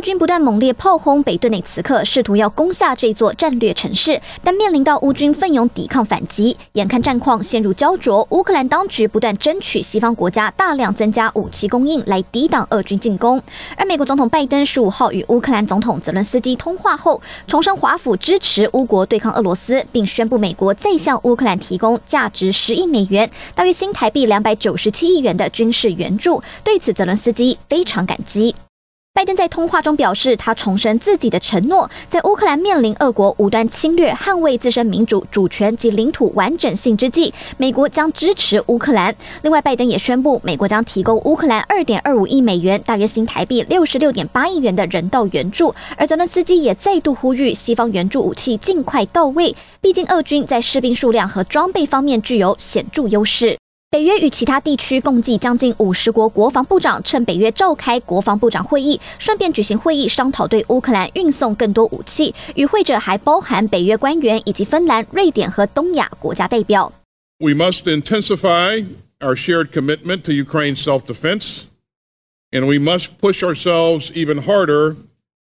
军不断猛烈炮轰北顿内茨克，试图要攻下这座战略城市，但面临到乌军奋勇抵抗反击，眼看战况陷入焦灼，乌克兰当局不断争取西方国家大量增加武器供应来抵挡俄军进攻。而美国总统拜登十五号与乌克兰总统泽伦斯基通话后，重申华府支持乌国对抗俄罗斯，并宣布美国再向乌克兰提供价值十亿美元（大约新台币两百九十七亿元）的军事援助。对此，泽伦斯基非常感激。拜登在通话中表示，他重申自己的承诺，在乌克兰面临俄国无端侵略、捍卫自身民主、主权及领土完整性之际，美国将支持乌克兰。另外，拜登也宣布，美国将提供乌克兰二点二五亿美元（大约新台币六十六点八亿元）的人道援助。而泽伦斯基也再度呼吁西方援助武器尽快到位，毕竟俄军在士兵数量和装备方面具有显著优势。北约与其他地区共计将近五十国国防部长趁北约召开国防部长会议，顺便举行会议，商讨对乌克兰运送更多武器。与会者还包含北约官员以及芬兰、瑞典和东亚国家代表。We must intensify our shared commitment to Ukraine's self-defense, and we must push ourselves even harder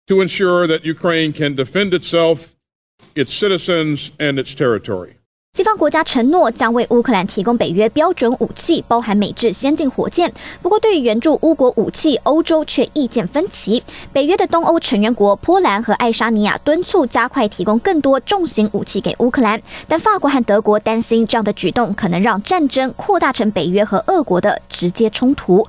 to ensure that Ukraine can defend itself, its citizens, and its territory. 西方国家承诺将为乌克兰提供北约标准武器，包含美制先进火箭。不过，对于援助乌国武器，欧洲却意见分歧。北约的东欧成员国波兰和爱沙尼亚敦促加快提供更多重型武器给乌克兰，但法国和德国担心这样的举动可能让战争扩大成北约和俄国的直接冲突。